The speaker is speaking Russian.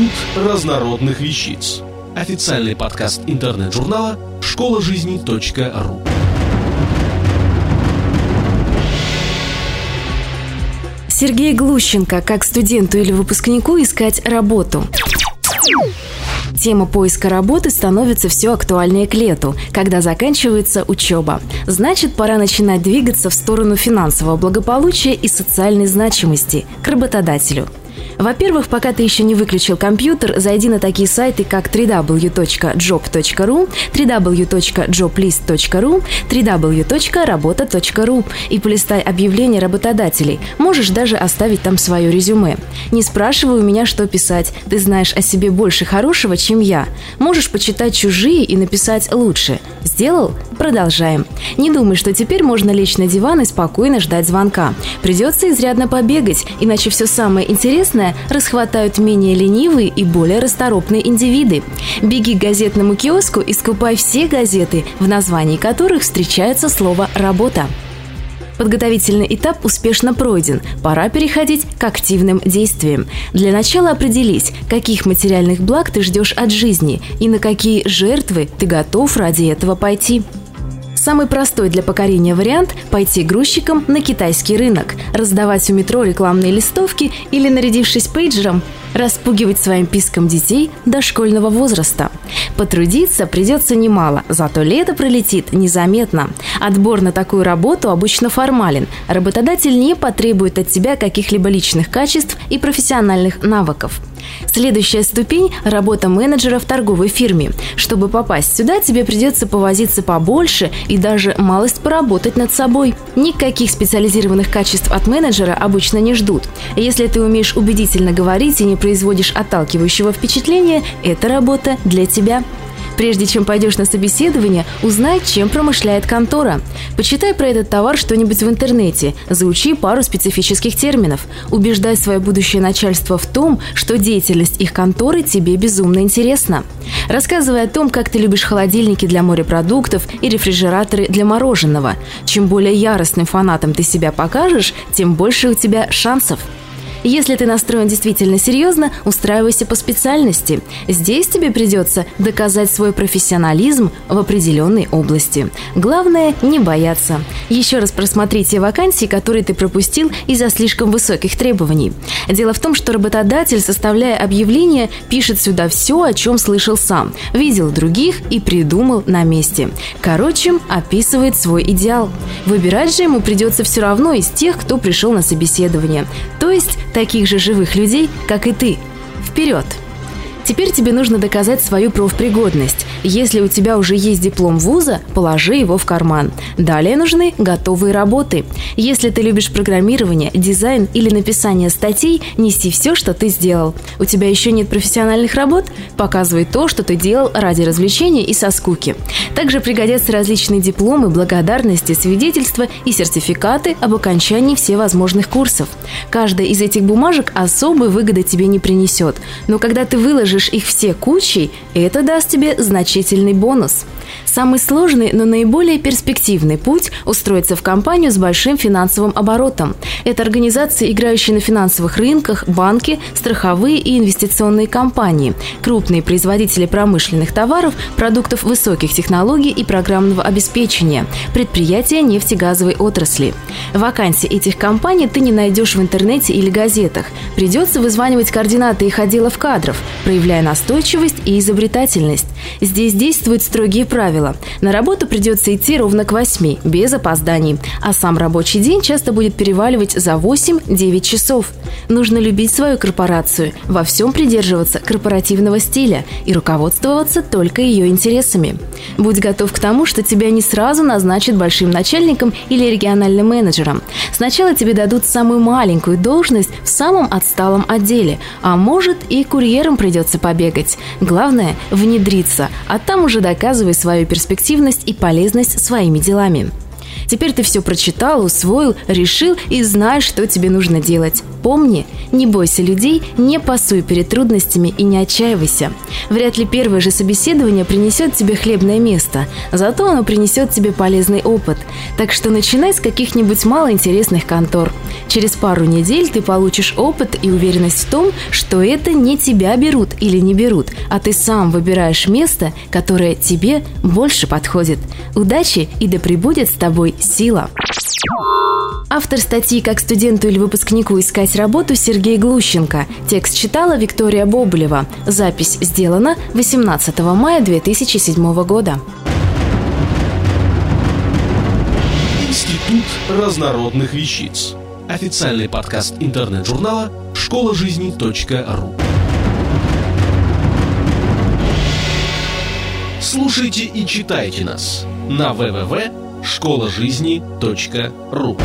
Институт разнородных вещиц. Официальный подкаст интернет-журнала школа жизни .ру. Сергей Глущенко, как студенту или выпускнику искать работу. Тема поиска работы становится все актуальнее к лету, когда заканчивается учеба. Значит, пора начинать двигаться в сторону финансового благополучия и социальной значимости к работодателю – во-первых, пока ты еще не выключил компьютер, зайди на такие сайты, как www.job.ru, www.joblist.ru, www.работа.ру и полистай объявления работодателей. Можешь даже оставить там свое резюме. Не спрашивай у меня, что писать. Ты знаешь о себе больше хорошего, чем я. Можешь почитать чужие и написать лучше. Сделал? Продолжаем. Не думай, что теперь можно лечь на диван и спокойно ждать звонка. Придется изрядно побегать, иначе все самое интересное расхватают менее ленивые и более расторопные индивиды. Беги к газетному киоску и скупай все газеты, в названии которых встречается слово «работа». Подготовительный этап успешно пройден. Пора переходить к активным действиям. Для начала определись, каких материальных благ ты ждешь от жизни и на какие жертвы ты готов ради этого пойти. Самый простой для покорения вариант – пойти грузчиком на китайский рынок, раздавать у метро рекламные листовки или, нарядившись пейджером, распугивать своим писком детей дошкольного возраста. Потрудиться придется немало, зато лето пролетит незаметно. Отбор на такую работу обычно формален. Работодатель не потребует от тебя каких-либо личных качеств и профессиональных навыков. Следующая ступень – работа менеджера в торговой фирме. Чтобы попасть сюда, тебе придется повозиться побольше и даже малость поработать над собой. Никаких специализированных качеств от менеджера обычно не ждут. Если ты умеешь убедительно говорить и не производишь отталкивающего впечатления, эта работа для тебя. Прежде чем пойдешь на собеседование, узнай, чем промышляет контора. Почитай про этот товар что-нибудь в интернете, заучи пару специфических терминов. Убеждай свое будущее начальство в том, что деятельность их конторы тебе безумно интересна. Рассказывай о том, как ты любишь холодильники для морепродуктов и рефрижераторы для мороженого. Чем более яростным фанатом ты себя покажешь, тем больше у тебя шансов. Если ты настроен действительно серьезно, устраивайся по специальности. Здесь тебе придется доказать свой профессионализм в определенной области. Главное – не бояться. Еще раз просмотрите вакансии, которые ты пропустил из-за слишком высоких требований. Дело в том, что работодатель, составляя объявление, пишет сюда все, о чем слышал сам, видел других и придумал на месте. Короче, описывает свой идеал. Выбирать же ему придется все равно из тех, кто пришел на собеседование. То есть таких же живых людей, как и ты. Вперед! Теперь тебе нужно доказать свою профпригодность. Если у тебя уже есть диплом вуза, положи его в карман. Далее нужны готовые работы. Если ты любишь программирование, дизайн или написание статей, неси все, что ты сделал. У тебя еще нет профессиональных работ? Показывай то, что ты делал ради развлечения и со скуки. Также пригодятся различные дипломы, благодарности, свидетельства и сертификаты об окончании всевозможных курсов. Каждая из этих бумажек особой выгоды тебе не принесет. Но когда ты выложишь их все кучей, это даст тебе значительный значительный бонус. Самый сложный, но наиболее перспективный путь – устроиться в компанию с большим финансовым оборотом. Это организации, играющие на финансовых рынках, банки, страховые и инвестиционные компании, крупные производители промышленных товаров, продуктов высоких технологий и программного обеспечения, предприятия нефтегазовой отрасли. Вакансии этих компаний ты не найдешь в интернете или газетах. Придется вызванивать координаты их отделов кадров, проявляя настойчивость и изобретательность. Здесь действуют строгие правила. На работу придется идти ровно к 8, без опозданий. А сам рабочий день часто будет переваливать за 8-9 часов. Нужно любить свою корпорацию, во всем придерживаться корпоративного стиля и руководствоваться только ее интересами. Будь готов к тому, что тебя не сразу назначат большим начальником или региональным менеджером. Сначала тебе дадут самую маленькую должность в самом отсталом отделе, а может и курьером придется побегать. Главное – внедриться, а там уже доказывай свою перспективность и полезность своими делами. Теперь ты все прочитал, усвоил, решил и знаешь, что тебе нужно делать. Помни, не бойся людей, не пасуй перед трудностями и не отчаивайся. Вряд ли первое же собеседование принесет тебе хлебное место, зато оно принесет тебе полезный опыт. Так что начинай с каких-нибудь малоинтересных контор. Через пару недель ты получишь опыт и уверенность в том, что это не тебя берут или не берут, а ты сам выбираешь место, которое тебе больше подходит. Удачи и да пребудет с тобой сила! Автор статьи «Как студенту или выпускнику искать работу» Сергей Глущенко. Текст читала Виктория Боболева. Запись сделана 18 мая 2007 года. Институт разнородных вещиц. Официальный подкаст интернет-журнала школа жизни .ру. Слушайте и читайте нас на www.школажизни.ру.